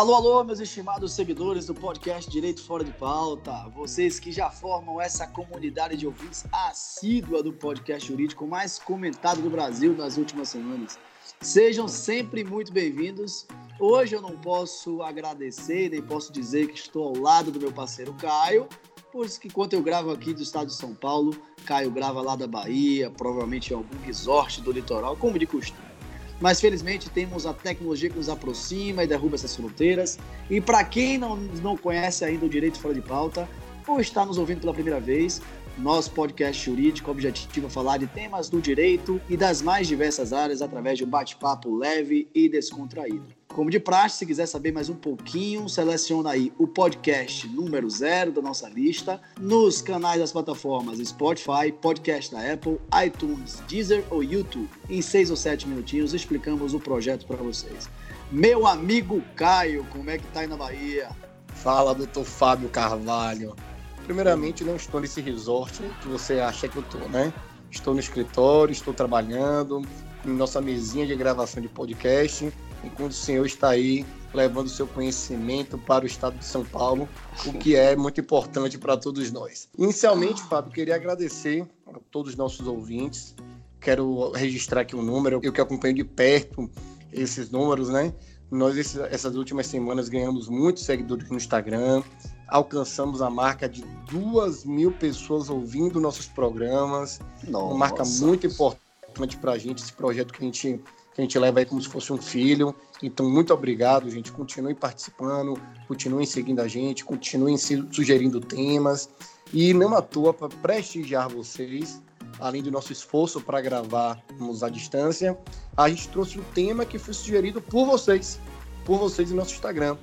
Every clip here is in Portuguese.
Alô, alô, meus estimados seguidores do podcast Direito Fora de Pauta. Vocês que já formam essa comunidade de ouvintes assídua do podcast jurídico mais comentado do Brasil nas últimas semanas. Sejam sempre muito bem-vindos. Hoje eu não posso agradecer, nem posso dizer que estou ao lado do meu parceiro Caio, pois que enquanto eu gravo aqui do estado de São Paulo, Caio grava lá da Bahia, provavelmente em algum resort do litoral, como de costume. Mas felizmente temos a tecnologia que nos aproxima e derruba essas fronteiras. E para quem não, não conhece ainda o Direito Fora de Pauta, ou está nos ouvindo pela primeira vez, nosso podcast jurídico objetivo é falar de temas do direito e das mais diversas áreas através de um bate-papo leve e descontraído. Como de praxe, se quiser saber mais um pouquinho, seleciona aí o podcast número zero da nossa lista nos canais das plataformas Spotify, podcast da Apple, iTunes, Deezer ou YouTube. Em seis ou sete minutinhos explicamos o projeto para vocês. Meu amigo Caio, como é que tá aí na Bahia? Fala, doutor Fábio Carvalho. Primeiramente, não estou nesse resort que você acha que eu estou, né? Estou no escritório, estou trabalhando, em nossa mesinha de gravação de podcast enquanto o senhor está aí levando seu conhecimento para o estado de São Paulo, o que é muito importante para todos nós. Inicialmente, Fábio, queria agradecer a todos os nossos ouvintes. Quero registrar aqui um número, eu que acompanho de perto esses números, né? Nós, essas últimas semanas, ganhamos muitos seguidores no Instagram, alcançamos a marca de duas mil pessoas ouvindo nossos programas. Nossa. Uma marca muito importante para a gente, esse projeto que a gente que a gente leva aí como se fosse um filho. Então, muito obrigado, gente. Continuem participando, continuem seguindo a gente, continuem sugerindo temas. E não à toa, para prestigiar vocês, além do nosso esforço para gravarmos à distância, a gente trouxe um tema que foi sugerido por vocês, por vocês em nosso Instagram.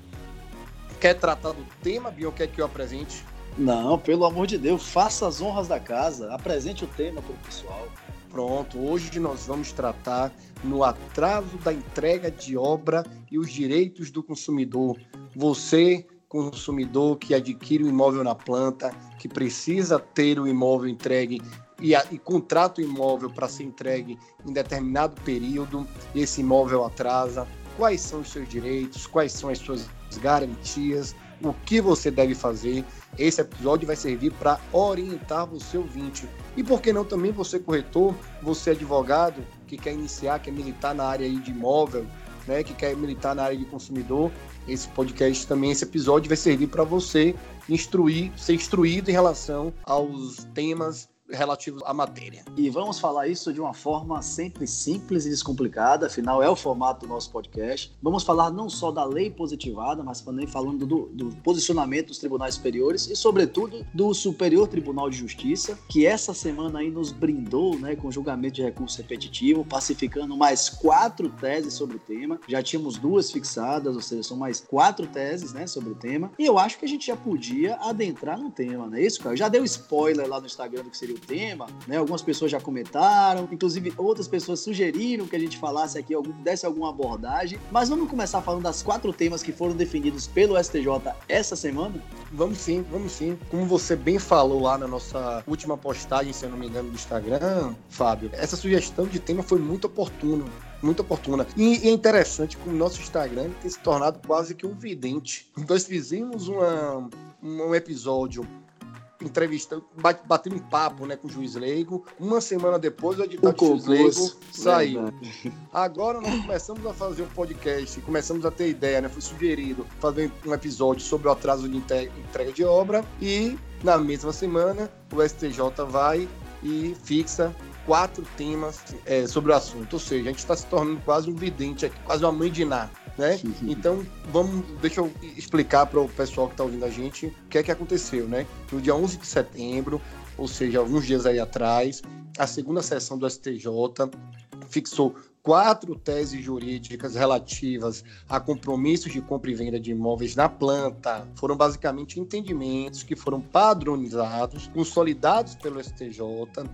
Quer tratar do tema, Bion? Quer que eu apresente? Não, pelo amor de Deus, faça as honras da casa, apresente o tema para o pessoal. Pronto, hoje nós vamos tratar no atraso da entrega de obra e os direitos do consumidor. Você, consumidor que adquire o um imóvel na planta, que precisa ter o imóvel entregue e, a, e contrata o imóvel para ser entregue em determinado período, esse imóvel atrasa, quais são os seus direitos, quais são as suas garantias, o que você deve fazer. Esse episódio vai servir para orientar você ouvinte. E por que não também você corretor, você advogado que quer iniciar, quer militar na área de imóvel, né, que quer militar na área de consumidor, esse podcast também, esse episódio vai servir para você instruir, ser instruído em relação aos temas relativos à matéria. E vamos falar isso de uma forma sempre simples e descomplicada, afinal é o formato do nosso podcast. Vamos falar não só da lei positivada, mas também falando do, do posicionamento dos tribunais superiores e, sobretudo, do Superior Tribunal de Justiça, que essa semana aí nos brindou né, com julgamento de recurso repetitivo, pacificando mais quatro teses sobre o tema. Já tínhamos duas fixadas, ou seja, são mais quatro teses né, sobre o tema. E eu acho que a gente já podia adentrar no tema, não é isso, cara? Eu já deu spoiler lá no Instagram do que seria o tema, né? Algumas pessoas já comentaram, inclusive outras pessoas sugeriram que a gente falasse aqui, algum, desse alguma abordagem. Mas vamos começar falando das quatro temas que foram definidos pelo STJ essa semana? Vamos sim, vamos sim. Como você bem falou lá na nossa última postagem, se eu não me engano, do Instagram, Fábio, essa sugestão de tema foi muito oportuna muito oportuna. E é interessante como o nosso Instagram tem se tornado quase que um vidente. Nós fizemos uma, um episódio entrevista, batendo um papo né, com o juiz leigo. Uma semana depois, o edital do juiz leigo saiu. Agora nós começamos a fazer um podcast, começamos a ter ideia, né? Foi sugerido fazer um episódio sobre o atraso de entrega de obra e na mesma semana o STJ vai e fixa quatro temas é, sobre o assunto. Ou seja, a gente está se tornando quase um vidente aqui, quase uma mãe de Ná. Né? Então, vamos, deixa eu explicar para o pessoal que está ouvindo a gente o que é que aconteceu, né? No dia 11 de setembro, ou seja, alguns dias aí atrás, a segunda sessão do STJ fixou quatro teses jurídicas relativas a compromissos de compra e venda de imóveis na planta. Foram basicamente entendimentos que foram padronizados, consolidados pelo STJ,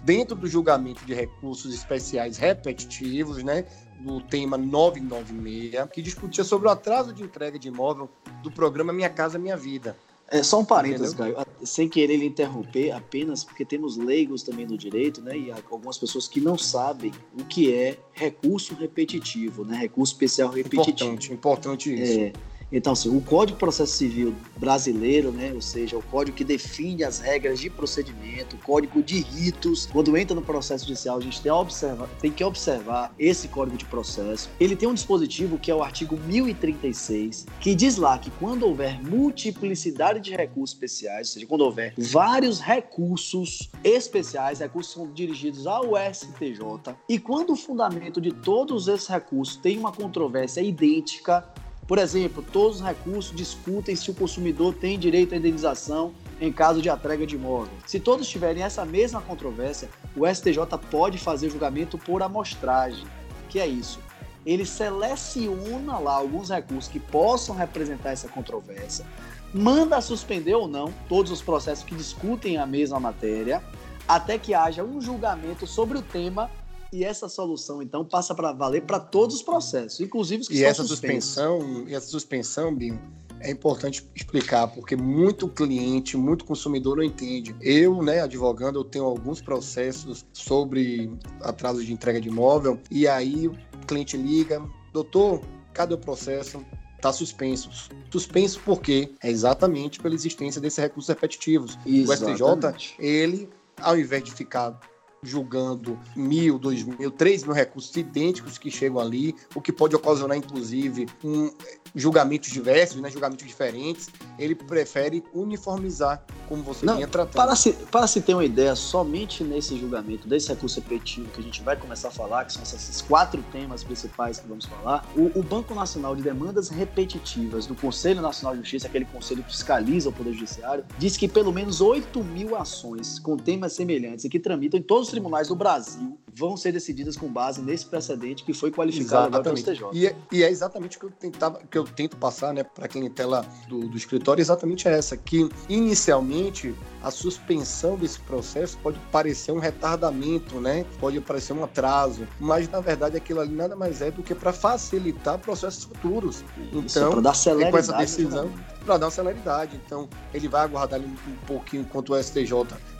dentro do julgamento de recursos especiais repetitivos, né? Do tema 996, que discutia sobre o atraso de entrega de imóvel do programa Minha Casa Minha Vida. É só um parênteses, Caio, sem querer lhe interromper, apenas porque temos leigos também no direito, né? E algumas pessoas que não sabem o que é recurso repetitivo, né? Recurso especial repetitivo. Importante, importante isso. É, Então, assim, o Código de Processo Civil brasileiro, né, ou seja, o código que define as regras de procedimento, o código de ritos, quando entra no processo judicial, a gente tem, observar, tem que observar esse código de processo. Ele tem um dispositivo que é o artigo 1036, que diz lá que quando houver multiplicidade de recursos especiais, ou seja, quando houver vários recursos especiais, recursos são dirigidos ao STJ, e quando o fundamento de todos esses recursos tem uma controvérsia idêntica, por exemplo, todos os recursos discutem se o consumidor tem direito à indenização em caso de entrega de imóvel. Se todos tiverem essa mesma controvérsia, o STJ pode fazer julgamento por amostragem. Que é isso? Ele seleciona lá alguns recursos que possam representar essa controvérsia, manda suspender ou não todos os processos que discutem a mesma matéria, até que haja um julgamento sobre o tema e essa solução, então, passa para valer para todos os processos, inclusive os que e são essa suspensão E essa suspensão, Binho, é importante explicar, porque muito cliente, muito consumidor não entende. Eu, né, advogando, eu tenho alguns processos sobre atraso de entrega de imóvel, e aí o cliente liga, doutor, cadê o processo? Está suspenso. Suspenso por quê? É exatamente pela existência desses recursos repetitivos. Exatamente. O STJ, ele, ao invés de ficar julgando mil, dois mil, três mil recursos idênticos que chegam ali, o que pode ocasionar, inclusive, um, julgamentos diversos, né, julgamentos diferentes. Ele prefere uniformizar, como você Não, vinha tratando. Para se, para se ter uma ideia, somente nesse julgamento desse recurso repetitivo que a gente vai começar a falar, que são esses quatro temas principais que vamos falar, o, o Banco Nacional de Demandas Repetitivas do Conselho Nacional de Justiça, aquele conselho que fiscaliza o Poder Judiciário, diz que pelo menos 8 mil ações com temas semelhantes e que tramitam em todos tribunais do Brasil vão ser decididas com base nesse precedente que foi qualificado agora pelo STJ. E é, e é exatamente o que eu tentava, que eu tento passar, né, para a clientela do, do escritório, exatamente essa, que inicialmente a suspensão desse processo pode parecer um retardamento, né? Pode parecer um atraso, mas na verdade aquilo ali nada mais é do que para facilitar processos futuros. Então, para dar celeridade, com essa decisão, para dar uma celeridade. Então, ele vai aguardar ali um pouquinho enquanto o STJ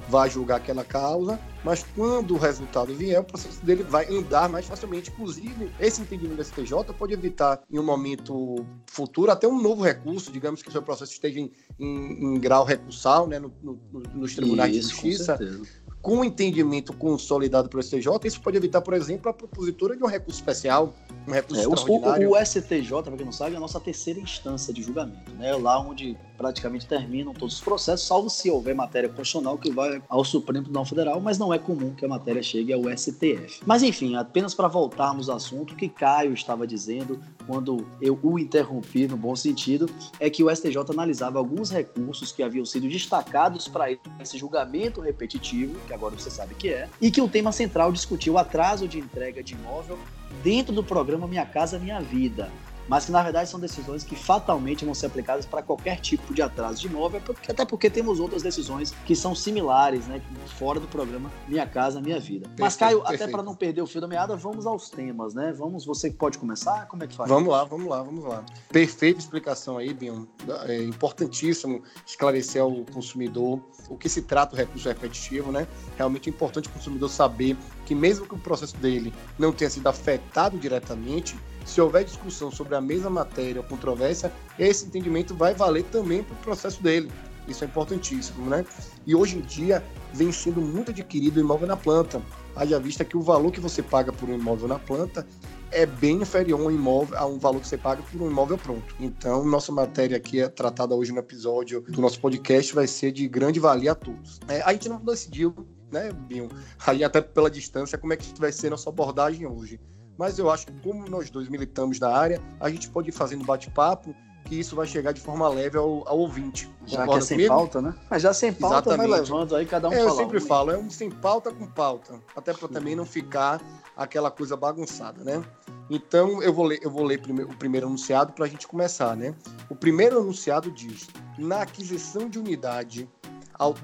vai julgar aquela causa, mas quando o resultado vier, o processo dele vai andar mais facilmente. Inclusive, esse entendimento do STJ pode evitar, em um momento futuro, até um novo recurso, digamos que o seu processo esteja em, em, em grau recursal, né, no, no, nos tribunais Isso, de justiça. Com com o entendimento consolidado pelo STJ, isso pode evitar, por exemplo, a propositura de um recurso especial, um recurso é, extraordinário. O, o, STJ, para quem não sabe, é a nossa terceira instância de julgamento, né? Lá onde praticamente terminam todos os processos, salvo se houver matéria constitucional que vai ao Supremo Tribunal Federal, mas não é comum que a matéria chegue ao STF. Mas enfim, apenas para voltarmos ao assunto, o que Caio estava dizendo quando eu o interrompi no bom sentido, é que o STJ analisava alguns recursos que haviam sido destacados para esse julgamento repetitivo, que agora você sabe que é, e que o tema central discutiu o atraso de entrega de imóvel dentro do programa Minha Casa Minha Vida, mas que na verdade são decisões que fatalmente vão ser aplicadas para qualquer tipo de atraso de imóvel, até porque temos outras decisões que são similares, né, fora do programa Minha Casa Minha Vida. Perfeito, Mas Caio, perfeito. até para não perder o fio da meada, vamos aos temas, né? Vamos, você pode começar? Como é que faz? Vamos lá, vamos lá, vamos lá. Perfeita explicação aí, Bion. É importantíssimo esclarecer ao consumidor o que se trata o recurso repetitivo, né? Realmente é importante o consumidor saber que mesmo que o processo dele não tenha sido afetado diretamente, se houver discussão sobre a mesma matéria ou controvérsia, esse entendimento vai valer também para o processo dele. Isso é importantíssimo, né? E hoje em dia vem sendo muito adquirido o imóvel na planta. Haja vista que o valor que você paga por um imóvel na planta é bem inferior a um, imóvel, a um valor que você paga por um imóvel pronto. Então, nossa matéria aqui é tratada hoje no episódio do nosso podcast vai ser de grande valia a todos. É, a gente não decidiu, né, Binho, aí até pela distância, como é que vai ser nossa abordagem hoje mas eu acho que como nós dois militamos na área, a gente pode ir fazendo bate-papo que isso vai chegar de forma leve ao, ao ouvinte. Já que é sem comigo? pauta, né? Mas já sem pauta Exatamente. vai levando aí cada um é, Eu sempre um, falo, é um sem pauta com pauta, até para também não ficar aquela coisa bagunçada, né? Então eu vou ler, eu vou ler primeiro, o primeiro anunciado para a gente começar, né? O primeiro anunciado diz: na aquisição de unidade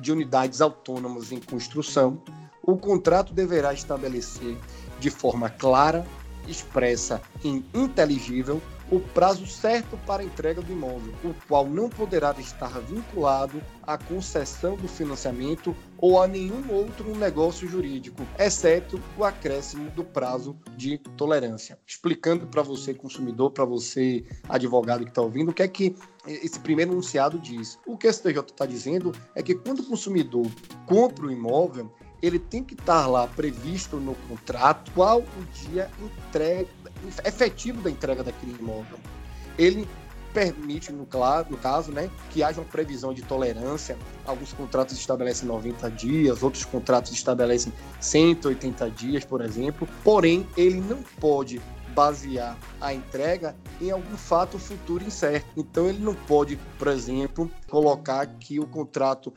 de unidades autônomas em construção, o contrato deverá estabelecer de forma clara, expressa e inteligível o prazo certo para a entrega do imóvel, o qual não poderá estar vinculado à concessão do financiamento ou a nenhum outro negócio jurídico, exceto o acréscimo do prazo de tolerância. Explicando para você, consumidor, para você, advogado que está ouvindo, o que é que esse primeiro enunciado diz. O que o STJ está dizendo é que quando o consumidor compra o imóvel, ele tem que estar lá previsto no contrato qual o dia entrega, efetivo da entrega daquele imóvel. Ele permite, no, no caso, né, que haja uma previsão de tolerância. Alguns contratos estabelecem 90 dias, outros contratos estabelecem 180 dias, por exemplo. Porém, ele não pode basear a entrega em algum fato futuro incerto. Então ele não pode, por exemplo, colocar que o contrato,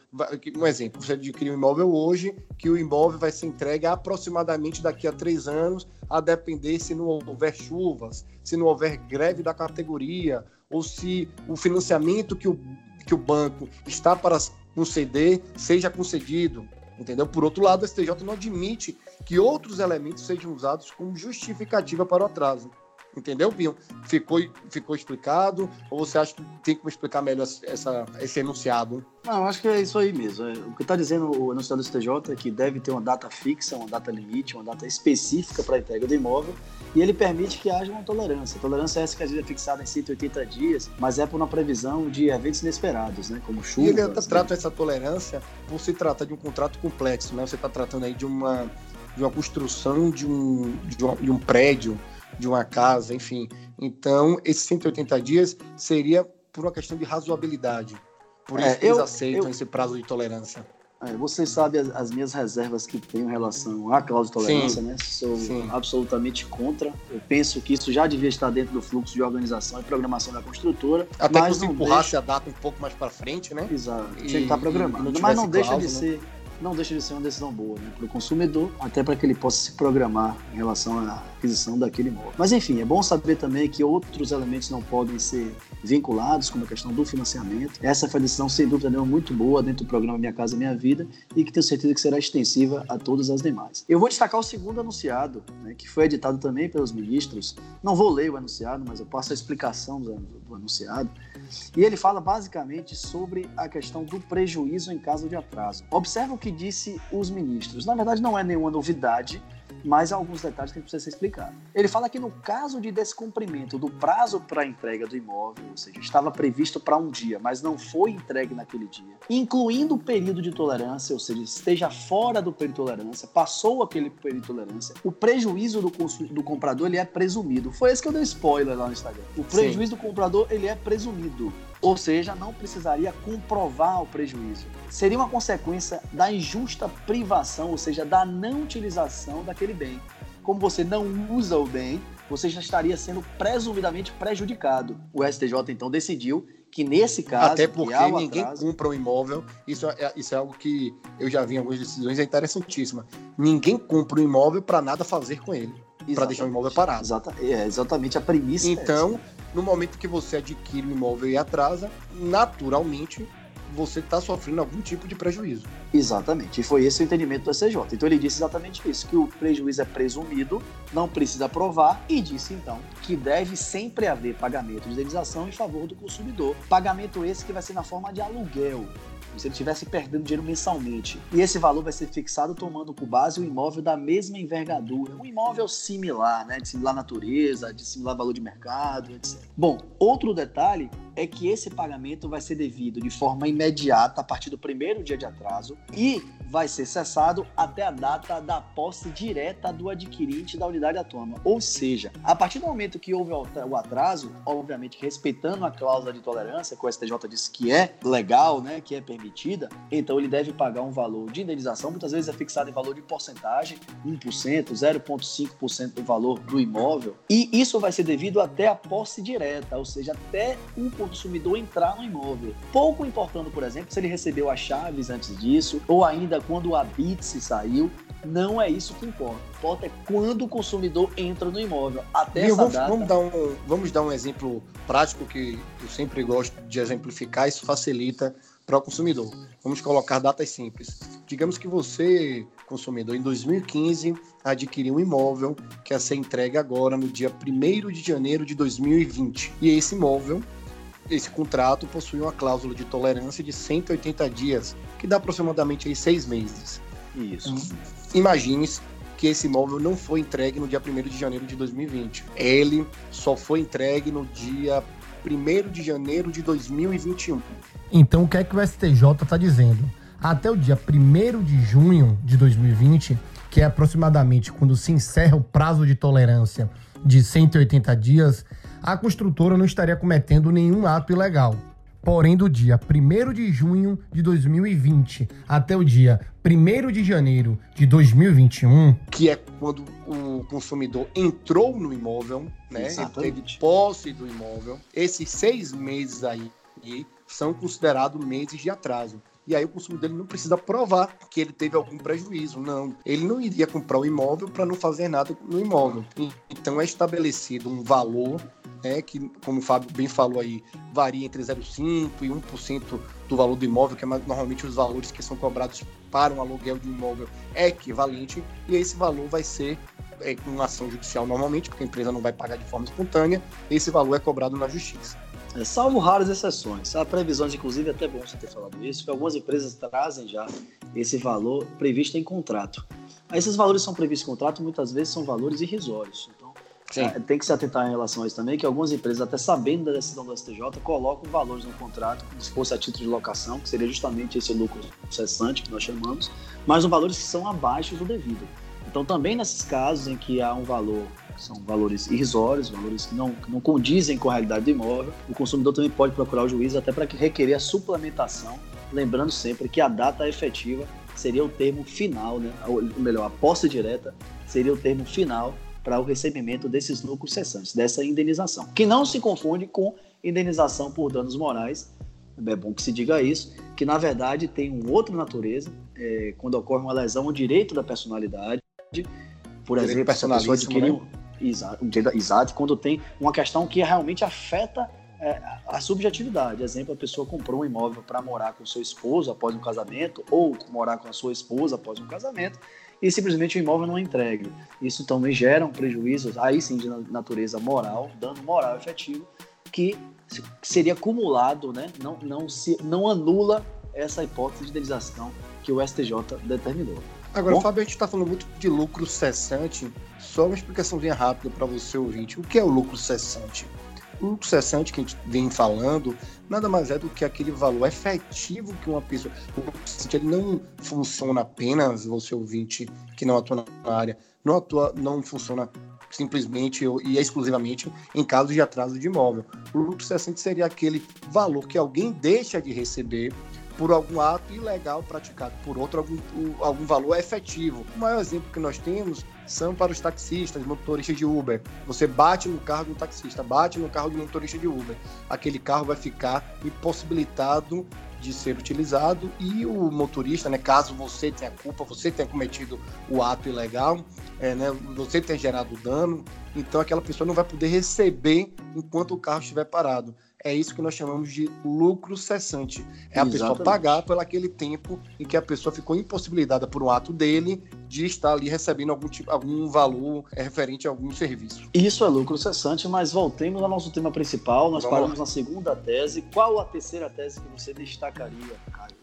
um exemplo, você adquiriu um imóvel hoje, que o imóvel vai ser entregue aproximadamente daqui a três anos, a depender se não houver chuvas, se não houver greve da categoria, ou se o financiamento que o, que o banco está para conceder seja concedido entendeu? Por outro lado, o STJ não admite que outros elementos sejam usados como justificativa para o atraso. Entendeu, Pinho? Ficou, ficou explicado? Ou você acha que tem que explicar melhor essa, esse enunciado? Não, acho que é isso aí mesmo. É, o que está dizendo o enunciado do STJ é que deve ter uma data fixa, uma data limite, uma data específica para a entrega do imóvel e ele permite que haja uma tolerância. A tolerância é essa que às vezes é fixada em 180 dias, mas é por uma previsão de eventos inesperados, né? como chuva. E ele né? trata essa tolerância por se tratar de um contrato complexo, né? Você está tratando aí de uma, de uma construção de um, de um, de um prédio de uma casa, enfim. Então, esses 180 dias seria por uma questão de razoabilidade. Por é, isso eu, eles aceitam eu, esse prazo de tolerância. É, vocês sabem as, as, minhas reservas que tenho em relação à cláusula de tolerância, sim, né? Sou sim. absolutamente contra. Eu penso que isso já devia estar dentro do fluxo de organização e programação da construtora. Até mas que você empurrasse deixa... a data um pouco mais para frente, né? Exato. Tinha que estar programado. Mas não deixa de ser não deixa de ser uma decisão boa né, para o consumidor, até para que ele possa se programar em relação à aquisição daquele imóvel. Mas enfim, é bom saber também que outros elementos não podem ser vinculados, como a questão do financiamento. Essa foi a decisão, sem dúvida nenhuma, muito boa dentro do programa Minha Casa Minha Vida e que tenho certeza que será extensiva a todas as demais. Eu vou destacar o segundo anunciado, né, que foi editado também pelos ministros. Não vou ler o anunciado, mas eu passo a explicação do, do anunciado. E ele fala basicamente sobre a questão do prejuízo em caso de atraso. Observa o que disse os ministros. Na verdade, não é nenhuma novidade, mas alguns detalhes que precisa ser explicado. Ele fala que no caso de descumprimento do prazo para entrega do imóvel, ou seja, estava previsto para um dia, mas não foi entregue naquele dia, incluindo o período de tolerância, ou seja, esteja fora do período de tolerância, passou aquele período de tolerância, o prejuízo do, do comprador ele é presumido. Foi esse que eu dei spoiler lá no Instagram. O prejuízo Sim. do comprador ele é presumido. Ou seja, não precisaria comprovar o prejuízo. Seria uma consequência da injusta privação, ou seja, da não utilização daquele bem. Como você não usa o bem, você já estaria sendo presumidamente prejudicado. O STJ então decidiu que nesse caso. Até porque ninguém atraso... compra um imóvel. Isso é, isso é algo que eu já vi em algumas decisões, é interessantíssima. Ninguém compra um imóvel para nada fazer com ele. Para deixar o imóvel parado. Exata, é exatamente a premissa. É então, é no momento que você adquire o imóvel e atrasa, naturalmente você está sofrendo algum tipo de prejuízo. Exatamente, e foi esse o entendimento do SCJ. Então ele disse exatamente isso, que o prejuízo é presumido, não precisa provar, e disse então que deve sempre haver pagamento de indenização em favor do consumidor. Pagamento esse que vai ser na forma de aluguel, se ele estivesse perdendo dinheiro mensalmente. E esse valor vai ser fixado tomando por base um imóvel da mesma envergadura, um imóvel similar, né, de similar natureza, de similar valor de mercado, etc. Bom, outro detalhe é que esse pagamento vai ser devido de forma imediata a partir do primeiro dia de atraso e vai ser cessado até a data da posse direta do adquirente da unidade autônoma. Ou seja, a partir do momento que houve o atraso, obviamente respeitando a cláusula de tolerância, que o STJ disse que é legal, né, que é permitida, então ele deve pagar um valor de indenização, muitas vezes é fixado em valor de porcentagem, 1%, 0,5% do valor do imóvel, e isso vai ser devido até a posse direta, ou seja, até o consumidor entrar no imóvel. Pouco importando, por exemplo, se ele recebeu as chaves antes disso, ou ainda quando o habite saiu, não é isso que importa. Importa é quando o consumidor entra no imóvel. Até essa vamos, data. vamos dar um, vamos dar um exemplo prático que eu sempre gosto de exemplificar, isso facilita para o consumidor. Vamos colocar datas simples. Digamos que você, consumidor, em 2015 adquiriu um imóvel que ia ser entregue agora no dia 1 de janeiro de 2020. E esse imóvel, esse contrato possui uma cláusula de tolerância de 180 dias, que dá aproximadamente aí seis meses. Isso. Imagine que esse imóvel não foi entregue no dia 1 de janeiro de 2020. Ele só foi entregue no dia 1 de janeiro de 2021. Então, o que é que o STJ está dizendo? Até o dia 1 de junho de 2020, que é aproximadamente quando se encerra o prazo de tolerância de 180 dias, a construtora não estaria cometendo nenhum ato ilegal. Porém, do dia 1 de junho de 2020 até o dia 1 de janeiro de 2021, que é quando o consumidor entrou no imóvel, né? Ele teve posse do imóvel. Esses seis meses aí são considerados meses de atraso. E aí o consumidor ele não precisa provar que ele teve algum prejuízo, não. Ele não iria comprar o imóvel para não fazer nada no imóvel. Então é estabelecido um valor, né, que, como o Fábio bem falou aí, varia entre 0,5% e 1% do valor do imóvel, que é normalmente os valores que são cobrados para um aluguel de um imóvel é equivalente, e esse valor vai ser é, com ação judicial normalmente, porque a empresa não vai pagar de forma espontânea, esse valor é cobrado na justiça. É, salvo raras exceções. Há previsões, inclusive, é até bom você ter falado isso, que algumas empresas trazem já esse valor previsto em contrato. Esses valores são previstos em contrato, muitas vezes são valores irrisórios. Então, é, tem que se atentar em relação a isso também, que algumas empresas, até sabendo da decisão do STJ, colocam valores no contrato, como se fosse a título de locação, que seria justamente esse lucro cessante que nós chamamos, mas os valores são abaixo do devido. Então, também nesses casos em que há um valor, são valores irrisórios, valores que não, que não condizem com a realidade do imóvel, o consumidor também pode procurar o juiz até para que requerer a suplementação, lembrando sempre que a data efetiva seria o termo final, né? ou melhor, a posse direta seria o termo final para o recebimento desses lucros cessantes, dessa indenização, que não se confunde com indenização por danos morais. É bom que se diga isso, que na verdade tem uma outra natureza, é, quando ocorre uma lesão ao direito da personalidade, por Direito exemplo, se a pessoa adquiriu. né? Exato, um exato, quando tem uma questão que realmente afeta é, a subjetividade. Exemplo, a pessoa comprou um imóvel para morar com seu esposo após um casamento, ou morar com a sua esposa após um casamento, e simplesmente o imóvel não é entregue. Isso também gera um prejuízo, aí sim, de na- natureza moral, dano moral efetivo, que se- seria acumulado, né? não, não, se, não anula essa hipótese de indenização que o STJ determinou. Agora, Bom. Fábio, a gente está falando muito de lucro cessante. Só uma explicaçãozinha rápida para você ouvinte. O que é o lucro cessante? Lucro cessante que a gente vem falando nada mais é do que aquele valor efetivo que uma pessoa. O cessante ele não funciona apenas, você ouvinte que não atua na área, não, atua, não funciona simplesmente e exclusivamente em casos de atraso de imóvel. O lucro cessante seria aquele valor que alguém deixa de receber por algum ato ilegal praticado por outro, algum, algum valor efetivo. O maior exemplo que nós temos são para os taxistas, motoristas de Uber. Você bate no carro um taxista, bate no carro um motorista de Uber. Aquele carro vai ficar impossibilitado de ser utilizado e o motorista, né, caso você tenha culpa, você tenha cometido o ato ilegal, é, né, você tenha gerado dano, então aquela pessoa não vai poder receber enquanto o carro estiver parado. É isso que nós chamamos de lucro cessante. É a pessoa pagar por aquele tempo em que a pessoa ficou impossibilitada por um ato dele de estar ali recebendo algum, tipo, algum valor é, referente a algum serviço. Isso é lucro cessante, mas voltemos ao nosso tema principal. Nós Vamos paramos na segunda tese. Qual a terceira tese que você destacaria, Caio?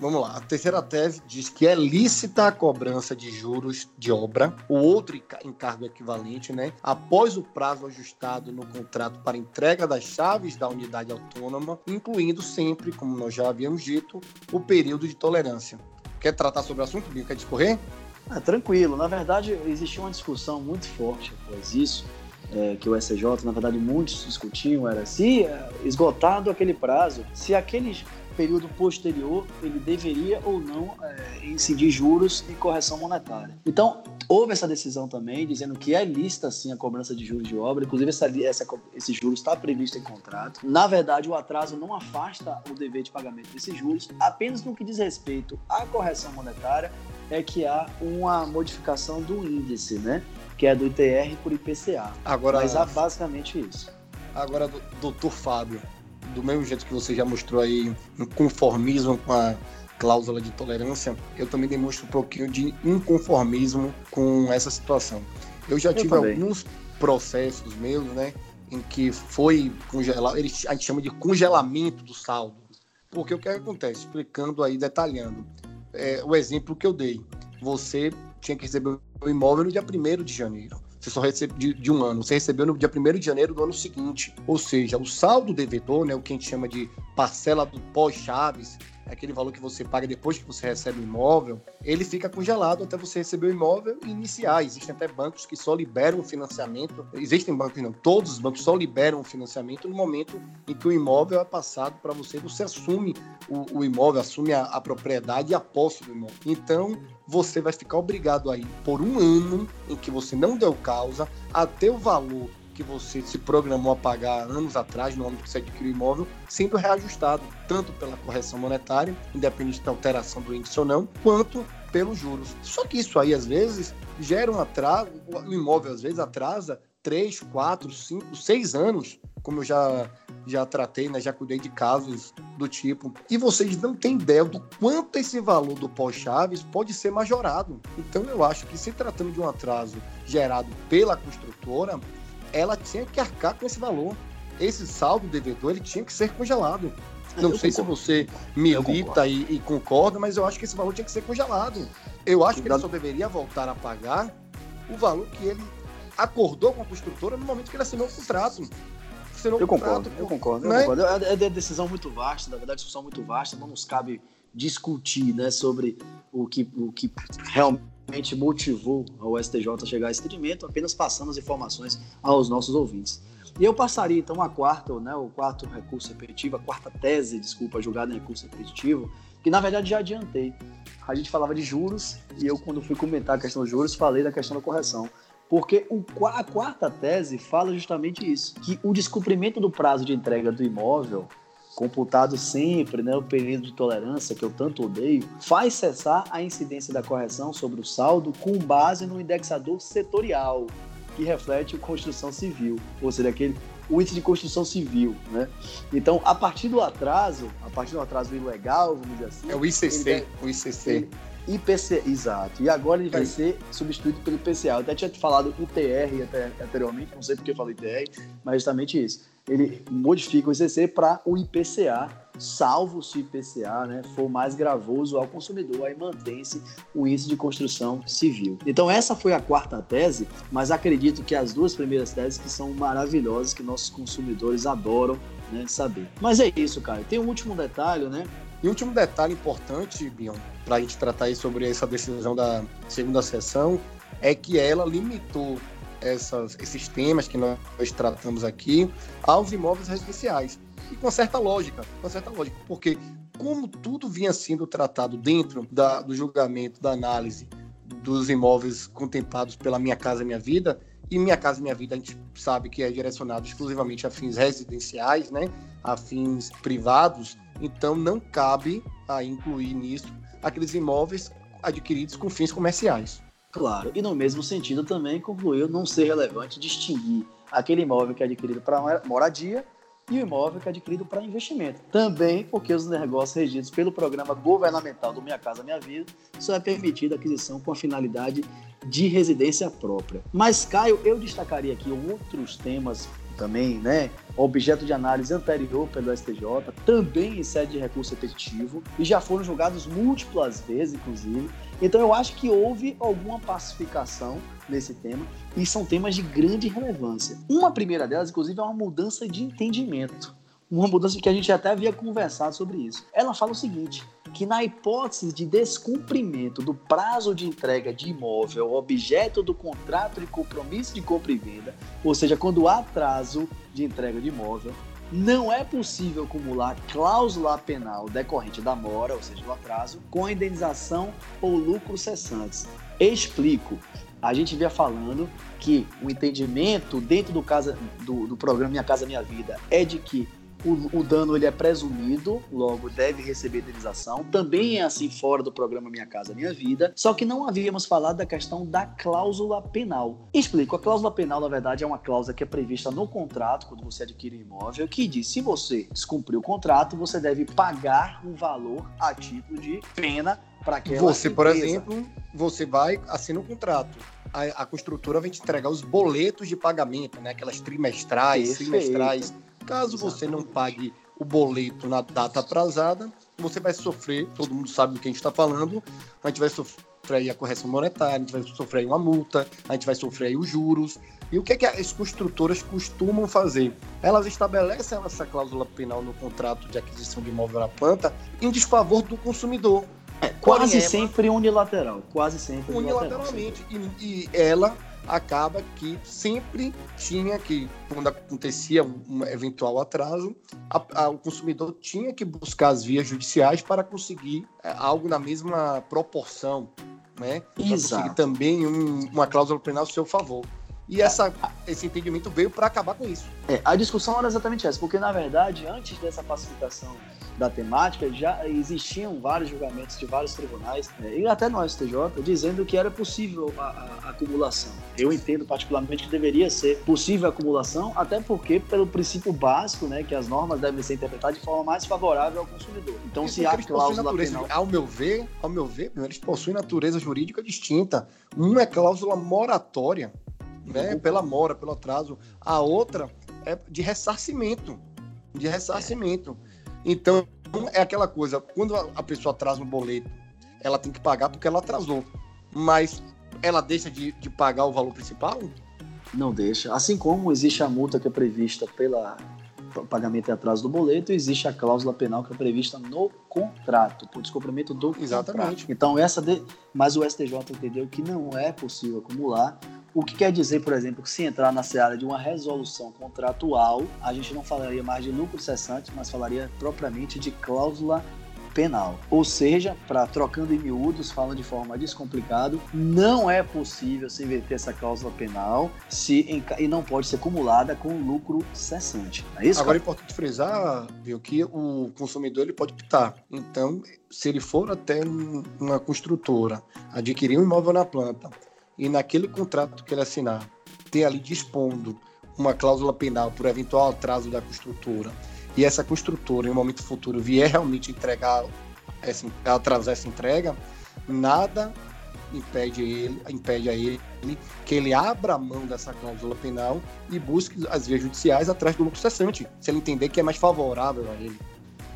Vamos lá. A terceira tese diz que é lícita a cobrança de juros de obra ou outro enca- encargo equivalente, né? Após o prazo ajustado no contrato para entrega das chaves da unidade autônoma, incluindo sempre, como nós já havíamos dito, o período de tolerância. Quer tratar sobre o assunto, Binho? Quer discorrer? Ah, tranquilo. Na verdade, existiu uma discussão muito forte após isso, é, que o SJ, na verdade, muitos discutiam, era se é, esgotado aquele prazo, se aquele período posterior ele deveria ou não é, incidir juros e correção monetária. Então, houve essa decisão também, dizendo que é lista sim a cobrança de juros de obra, inclusive essa, essa, esse juros está previsto em contrato. Na verdade, o atraso não afasta o dever de pagamento desses juros, apenas no que diz respeito à correção monetária é que há uma modificação do índice, né? Que é do ITR por IPCA. Agora, Mas há basicamente isso. Agora, doutor Fábio, do mesmo jeito que você já mostrou aí um conformismo com a cláusula de tolerância, eu também demonstro um pouquinho de inconformismo com essa situação. Eu já eu tive também. alguns processos meus, né, em que foi congelado, a gente chama de congelamento do saldo. Porque o que acontece? Explicando aí, detalhando. É, o exemplo que eu dei. Você tinha que receber o imóvel no dia 1 de janeiro você só recebe de, de, um ano, você recebeu no dia 1 de janeiro do ano seguinte. Ou seja, o saldo devedor, né, o que a gente chama de parcela do pós-chaves, aquele valor que você paga depois que você recebe o imóvel, ele fica congelado até você receber o imóvel e iniciar. Existem até bancos que só liberam o financiamento, existem bancos não, todos os bancos só liberam o financiamento no momento em que o imóvel é passado para você, você assume o, o imóvel, assume a, a, propriedade e a posse do imóvel. Então, você vai ficar obrigado aí por um ano em que você não deu causa, até o valor que você se programou a pagar anos atrás, no ano que você adquiriu o imóvel, sendo reajustado, tanto pela correção monetária, independente da alteração do índice ou não, quanto pelos juros. Só que isso aí, às vezes, gera um atraso, o imóvel, às vezes, atrasa 3, 4, 5, 6 anos, como eu já, já tratei, né, já cuidei de casos do tipo. E vocês não têm ideia do quanto esse valor do pós-chaves pode ser majorado. Então, eu acho que se tratando de um atraso gerado pela construtora, ela tinha que arcar com esse valor. Esse saldo devedor ele tinha que ser congelado. Não eu sei concordo. se você milita e, e, concorda, mas eu acho que esse valor tinha que ser congelado. Eu acho que ele só deveria voltar a pagar o valor que ele acordou com a construtora no momento que ele assinou o contrato. Assinou eu, contrato, concordo, eu concordo, né? eu concordo. É, é decisão muito vasta, na verdade, discussão muito vasta, não nos cabe discutir né, sobre o que, o que realmente motivou o STJ a chegar a esse entendimento, apenas passando as informações aos nossos ouvintes. E eu passaria então a quarta, né, o quarto recurso repetitivo, a quarta tese, desculpa, julgada em recurso repetitivo, que na verdade já adiantei. A gente falava de juros e eu, quando fui comentar a questão dos juros, falei da questão da correção. Porque o, a quarta tese fala justamente isso, que o descumprimento do prazo de entrega do imóvel computado sempre né, o período de tolerância, que eu tanto odeio, faz cessar a incidência da correção sobre o saldo com base no indexador setorial, que reflete a construção civil, ou seja, aquele o índice de construção civil, né? Então, a partir do atraso, a partir do atraso ilegal, vamos dizer assim... É o ICC, o ICC. Ele, IPC, exato. E agora ele vai ser substituído pelo IPCA. Eu até tinha falado ITR até, anteriormente, não sei porque eu falei ITR, mas justamente isso. Ele modifica o ICC para o IPCA, salvo se o IPCA né, for mais gravoso ao consumidor, aí mantém-se o índice de construção civil. Então essa foi a quarta tese, mas acredito que as duas primeiras teses que são maravilhosas, que nossos consumidores adoram né, saber. Mas é isso, cara. Tem um último detalhe, né? E último detalhe importante, Bion, para a gente tratar aí sobre essa decisão da segunda sessão, é que ela limitou essas, esses temas que nós tratamos aqui aos imóveis residenciais. E com certa lógica, com certa lógica, porque como tudo vinha sendo tratado dentro da, do julgamento, da análise dos imóveis contemplados pela Minha Casa Minha Vida, e Minha Casa Minha Vida a gente sabe que é direcionado exclusivamente a fins residenciais, né, a fins privados, então não cabe a incluir nisso aqueles imóveis adquiridos com fins comerciais. Claro, e no mesmo sentido também concluiu não ser relevante distinguir aquele imóvel que é adquirido para moradia e o imóvel que é adquirido para investimento. Também porque os negócios regidos pelo programa governamental do Minha Casa Minha Vida só é permitida aquisição com a finalidade de residência própria. Mas, Caio, eu destacaria aqui outros temas também, né? Objeto de análise anterior pelo STJ, também em sede de recurso repetitivo, e já foram julgados múltiplas vezes, inclusive. Então eu acho que houve alguma pacificação nesse tema, e são temas de grande relevância. Uma primeira delas, inclusive, é uma mudança de entendimento. Uma mudança que a gente até havia conversado sobre isso. Ela fala o seguinte: que na hipótese de descumprimento do prazo de entrega de imóvel, objeto do contrato de compromisso de compra e venda, ou seja, quando há atraso de entrega de imóvel, não é possível acumular cláusula penal decorrente da mora, ou seja, do atraso, com indenização ou lucros cessantes. Explico. A gente via falando que o entendimento dentro do, casa, do, do programa Minha Casa Minha Vida é de que o, o, dano ele é presumido, logo deve receber indenização. Também é assim fora do programa Minha Casa Minha Vida. Só que não havíamos falado da questão da cláusula penal. Explico: a cláusula penal, na verdade, é uma cláusula que é prevista no contrato quando você adquire um imóvel, que diz se você descumprir o contrato, você deve pagar um valor a título de pena para aquela Você, empresa. por exemplo, você vai assina um contrato. A, a, construtora vai te entregar os boletos de pagamento, né? Aquelas trimestrais, Perfeito. trimestrais Caso você não pague o boleto na data atrasada, você vai sofrer, todo mundo sabe do que a gente está falando, a gente vai sofrer a correção monetária, a gente vai sofrer uma multa, a gente vai sofrer os juros. E o que, é que as construtoras costumam fazer? Elas estabelecem essa cláusula penal no contrato de aquisição de imóvel à planta em desfavor do consumidor. É, quase sempre unilateral, quase sempre unilateralmente. E, e ela acaba que sempre tinha que, quando acontecia um eventual atraso, a, a, o consumidor tinha que buscar as vias judiciais para conseguir é, algo na mesma proporção, né? Para conseguir também um, uma cláusula penal a seu favor. E essa, esse entendimento veio para acabar com isso. É, a discussão era exatamente essa, porque na verdade, antes dessa pacificação da temática, já existiam vários julgamentos de vários tribunais, é, e até no STJ, dizendo que era possível a, a, a, acumulação. Eu entendo particularmente que deveria ser possível a acumulação, até porque, pelo princípio básico, né, que as normas devem ser interpretadas de forma mais favorável ao consumidor. Então, se há cláusula natureza, penal... Ao meu ver, ao meu ver, eles possuem natureza jurídica distinta. Uma é cláusula moratória, né, pela mora, pelo atraso. A outra é de ressarcimento, de ressarcimento. Então, é aquela coisa, quando a pessoa atrasa um boleto, ela tem que pagar porque ela atrasou. Mas ela deixa de, de pagar o valor principal? Não deixa. Assim como existe a multa que é prevista pela pagamento e atraso do boleto, existe a cláusula penal que é prevista no contrato, por descumprimento do Exatamente. Contrato. Então, essa de... mas o STJ entendeu que não é possível acumular o que quer dizer, por exemplo, que se entrar na seara de uma resolução contratual, a gente não falaria mais de lucro cessante, mas falaria propriamente de cláusula penal. Ou seja, para trocando em miúdos, falando de forma descomplicada, não é possível se inverter essa cláusula penal se e não pode ser acumulada com lucro cessante. É isso? Agora é importante frisar, viu, que o consumidor ele pode optar. Então, se ele for até uma construtora adquirir um imóvel na planta e naquele contrato que ele assinar ter ali dispondo uma cláusula penal por eventual atraso da construtora e essa construtora em um momento futuro vier realmente entregar essa, atrasar essa entrega, nada impede ele, impede a ele que ele abra a mão dessa cláusula penal e busque as vias judiciais atrás do lucro cessante, se ele entender que é mais favorável a ele.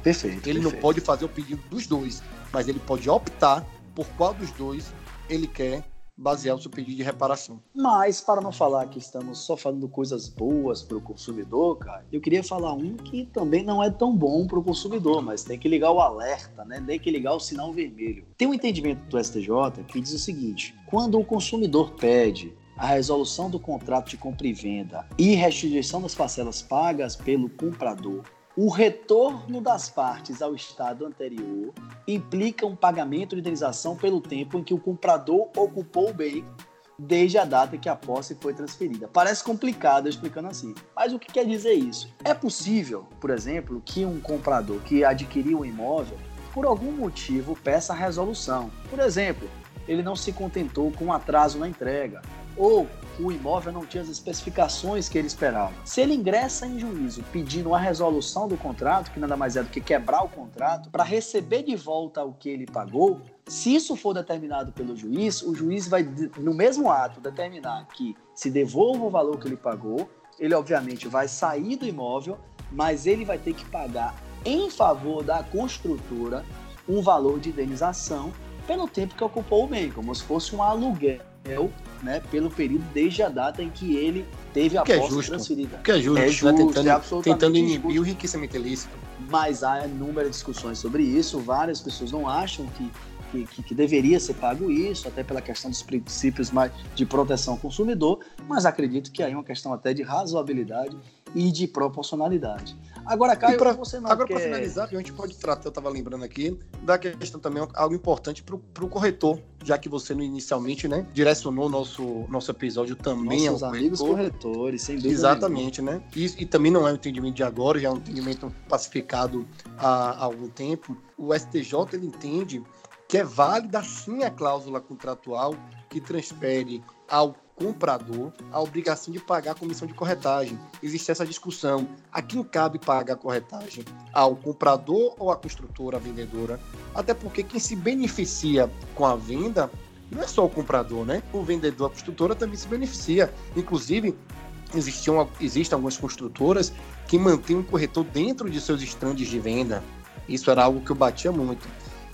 Perfeito. Ele perfeito. não pode fazer o pedido dos dois, mas ele pode optar por qual dos dois ele quer basear o seu pedido de reparação. Mas, para não falar que estamos só falando coisas boas para o consumidor, cara, eu queria falar um que também não é tão bom para o consumidor, mas tem que ligar o alerta, né? Tem que ligar o sinal vermelho. Tem um entendimento do STJ que diz o seguinte: quando o consumidor pede a resolução do contrato de compra e venda e restituição das parcelas pagas pelo comprador o retorno das partes ao estado anterior implica um pagamento de indenização pelo tempo em que o comprador ocupou o bem desde a data que a posse foi transferida. Parece complicado explicando assim, mas o que quer dizer isso? É possível, por exemplo, que um comprador que adquiriu um imóvel, por algum motivo, peça a resolução. Por exemplo, ele não se contentou com um atraso na entrega, ou o imóvel não tinha as especificações que ele esperava. Se ele ingressa em juízo pedindo a resolução do contrato, que nada mais é do que quebrar o contrato, para receber de volta o que ele pagou, se isso for determinado pelo juiz, o juiz vai, no mesmo ato, determinar que se devolva o valor que ele pagou, ele obviamente vai sair do imóvel, mas ele vai ter que pagar em favor da construtora um valor de indenização pelo tempo que ocupou o bem, como se fosse um aluguel né, pelo período desde a data em que ele teve a que posse é justo, transferida. Que é justo, é justo, né, tentando, é tentando inibir o enriquecimento ilícito. mas há inúmeras discussões sobre isso. Várias pessoas não acham que que, que, que, deveria ser pago isso, até pela questão dos princípios mais de proteção ao consumidor, mas acredito que aí é uma questão até de razoabilidade e de proporcionalidade. Agora, Caio, pra, você não Agora, quer... para finalizar, a gente pode tratar, eu estava lembrando aqui, da questão também, algo importante para o corretor, já que você inicialmente né, direcionou nosso, nosso episódio também Nossos ao amigos corretor. corretores, sem dúvida Exatamente, nenhuma. né? E, e, também não é um entendimento de agora, já é um entendimento pacificado há, há algum tempo. O STJ, ele entende que é válida sim a cláusula contratual que transfere ao comprador a obrigação de pagar a comissão de corretagem. Existe essa discussão. A quem cabe pagar a corretagem? Ao comprador ou à construtora, à vendedora? Até porque quem se beneficia com a venda não é só o comprador, né? O vendedor, a construtora também se beneficia. Inclusive, existiam, existem algumas construtoras que mantêm um corretor dentro de seus estandes de venda. Isso era algo que eu batia muito.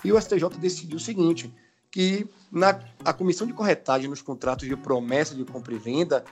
E o STJ decidiu o seguinte, que na a comissão de corretagem nos contratos de promessa de compra e venda,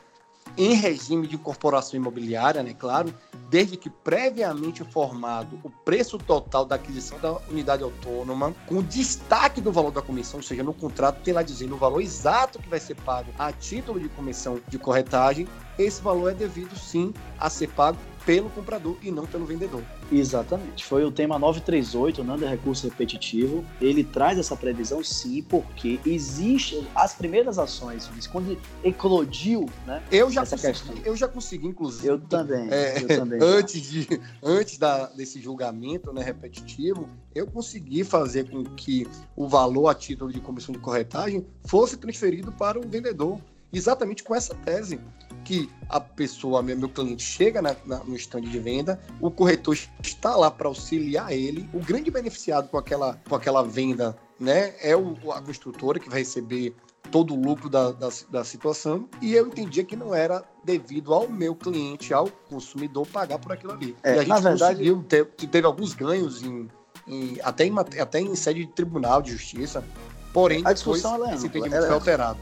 em regime de incorporação imobiliária, né, claro, desde que previamente informado o preço total da aquisição da unidade autônoma, com destaque do valor da comissão, ou seja, no contrato tem lá dizendo o valor exato que vai ser pago a título de comissão de corretagem, esse valor é devido sim a ser pago pelo comprador e não pelo vendedor. Exatamente. Foi o tema 938, não de recurso repetitivo. Ele traz essa previsão sim, porque existe as primeiras ações, quando eclodiu, né? Eu já essa consegui, questão. eu já consegui inclusive. Eu também. É, eu também antes de antes da, desse julgamento, né, repetitivo, eu consegui fazer com que o valor a título de comissão de corretagem fosse transferido para o vendedor, exatamente com essa tese que a pessoa, meu cliente, chega na, na, no stand de venda, o corretor está lá para auxiliar ele. O grande beneficiado com aquela, com aquela venda né, é o, a construtora que vai receber todo o lucro da, da, da, situação e eu entendia que não era devido ao meu cliente, ao consumidor pagar por aquilo ali. É, e a gente na verdade, conseguiu, ter, teve alguns ganhos em, em, até, em, até em sede de tribunal de justiça, porém a discussão depois, é esse entendimento foi alterado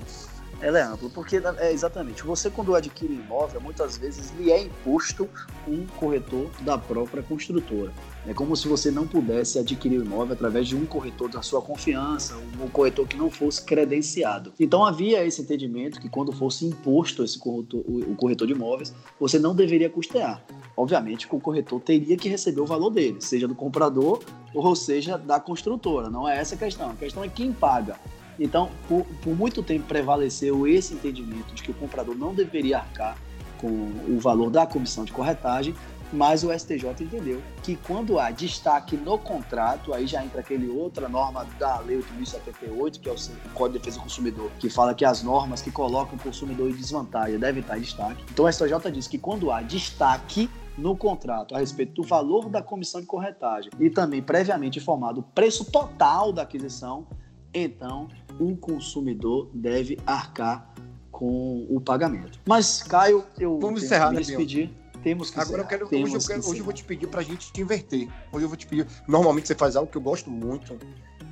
ela é ampla, porque é exatamente, você quando adquire imóvel, muitas vezes lhe é imposto um corretor da própria construtora. É como se você não pudesse adquirir o imóvel através de um corretor da sua confiança, um corretor que não fosse credenciado. Então havia esse entendimento que quando fosse imposto esse corretor, o corretor de imóveis, você não deveria custear. Obviamente que o corretor teria que receber o valor dele, seja do comprador ou seja da construtora. Não é essa a questão. A questão é quem paga. Então, por, por muito tempo prevaleceu esse entendimento de que o comprador não deveria arcar com o valor da comissão de corretagem, mas o STJ entendeu que quando há destaque no contrato, aí já entra aquele outra norma da Lei 8.078, que é o Código de Defesa do Consumidor, que fala que as normas que colocam o consumidor em desvantagem devem estar em destaque. Então o STJ diz que quando há destaque no contrato a respeito do valor da comissão de corretagem e também previamente informado o preço total da aquisição, então o consumidor deve arcar com o pagamento. Mas, Caio, eu Vamos encerrar, me né, despedir. Temos que Agora encerrar. eu quero, Temos hoje, eu quero, que hoje eu vou te pedir pra gente te inverter. Hoje eu vou te pedir. Normalmente você faz algo que eu gosto muito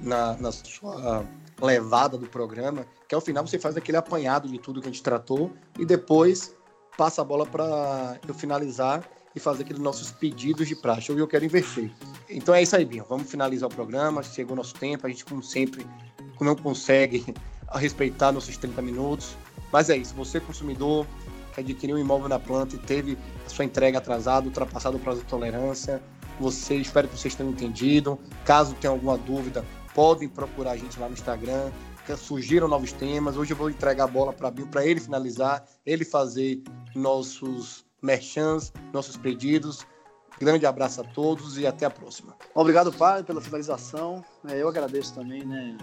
na, na sua levada do programa, que ao final você faz aquele apanhado de tudo que a gente tratou e depois passa a bola para eu finalizar e fazer aqueles nossos pedidos de praxe. Hoje eu quero inverter. Então é isso aí, Binho. Vamos finalizar o programa. Chegou o nosso tempo. A gente, como sempre, não consegue respeitar nossos 30 minutos. Mas é isso, você consumidor que adquiriu um imóvel na planta e teve a sua entrega atrasada, ultrapassado o prazo de tolerância, você, espero que vocês tenham entendido. Caso tenha alguma dúvida, podem procurar a gente lá no Instagram. Surgiram novos temas. Hoje eu vou entregar a bola para Bill para ele finalizar, ele fazer nossos merchans, nossos pedidos. Grande abraço a todos e até a próxima. Obrigado, pai, pela finalização. É, eu agradeço também, né?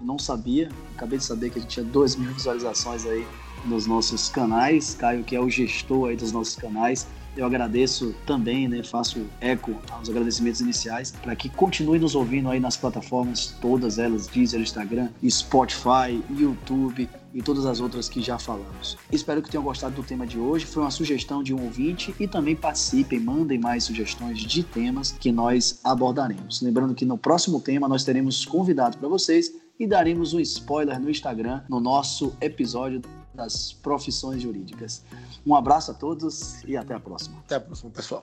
Não sabia, acabei de saber que a gente tinha 2 mil visualizações aí nos nossos canais. Caio, que é o gestor aí dos nossos canais. Eu agradeço também, né, faço eco aos agradecimentos iniciais para que continue nos ouvindo aí nas plataformas, todas elas, Deezer, Instagram, Spotify, YouTube e todas as outras que já falamos. Espero que tenham gostado do tema de hoje. Foi uma sugestão de um ouvinte e também participem, mandem mais sugestões de temas que nós abordaremos. Lembrando que no próximo tema nós teremos convidado para vocês e daremos um spoiler no Instagram no nosso episódio das profissões jurídicas. Um abraço a todos e até a próxima. Até a próxima, pessoal.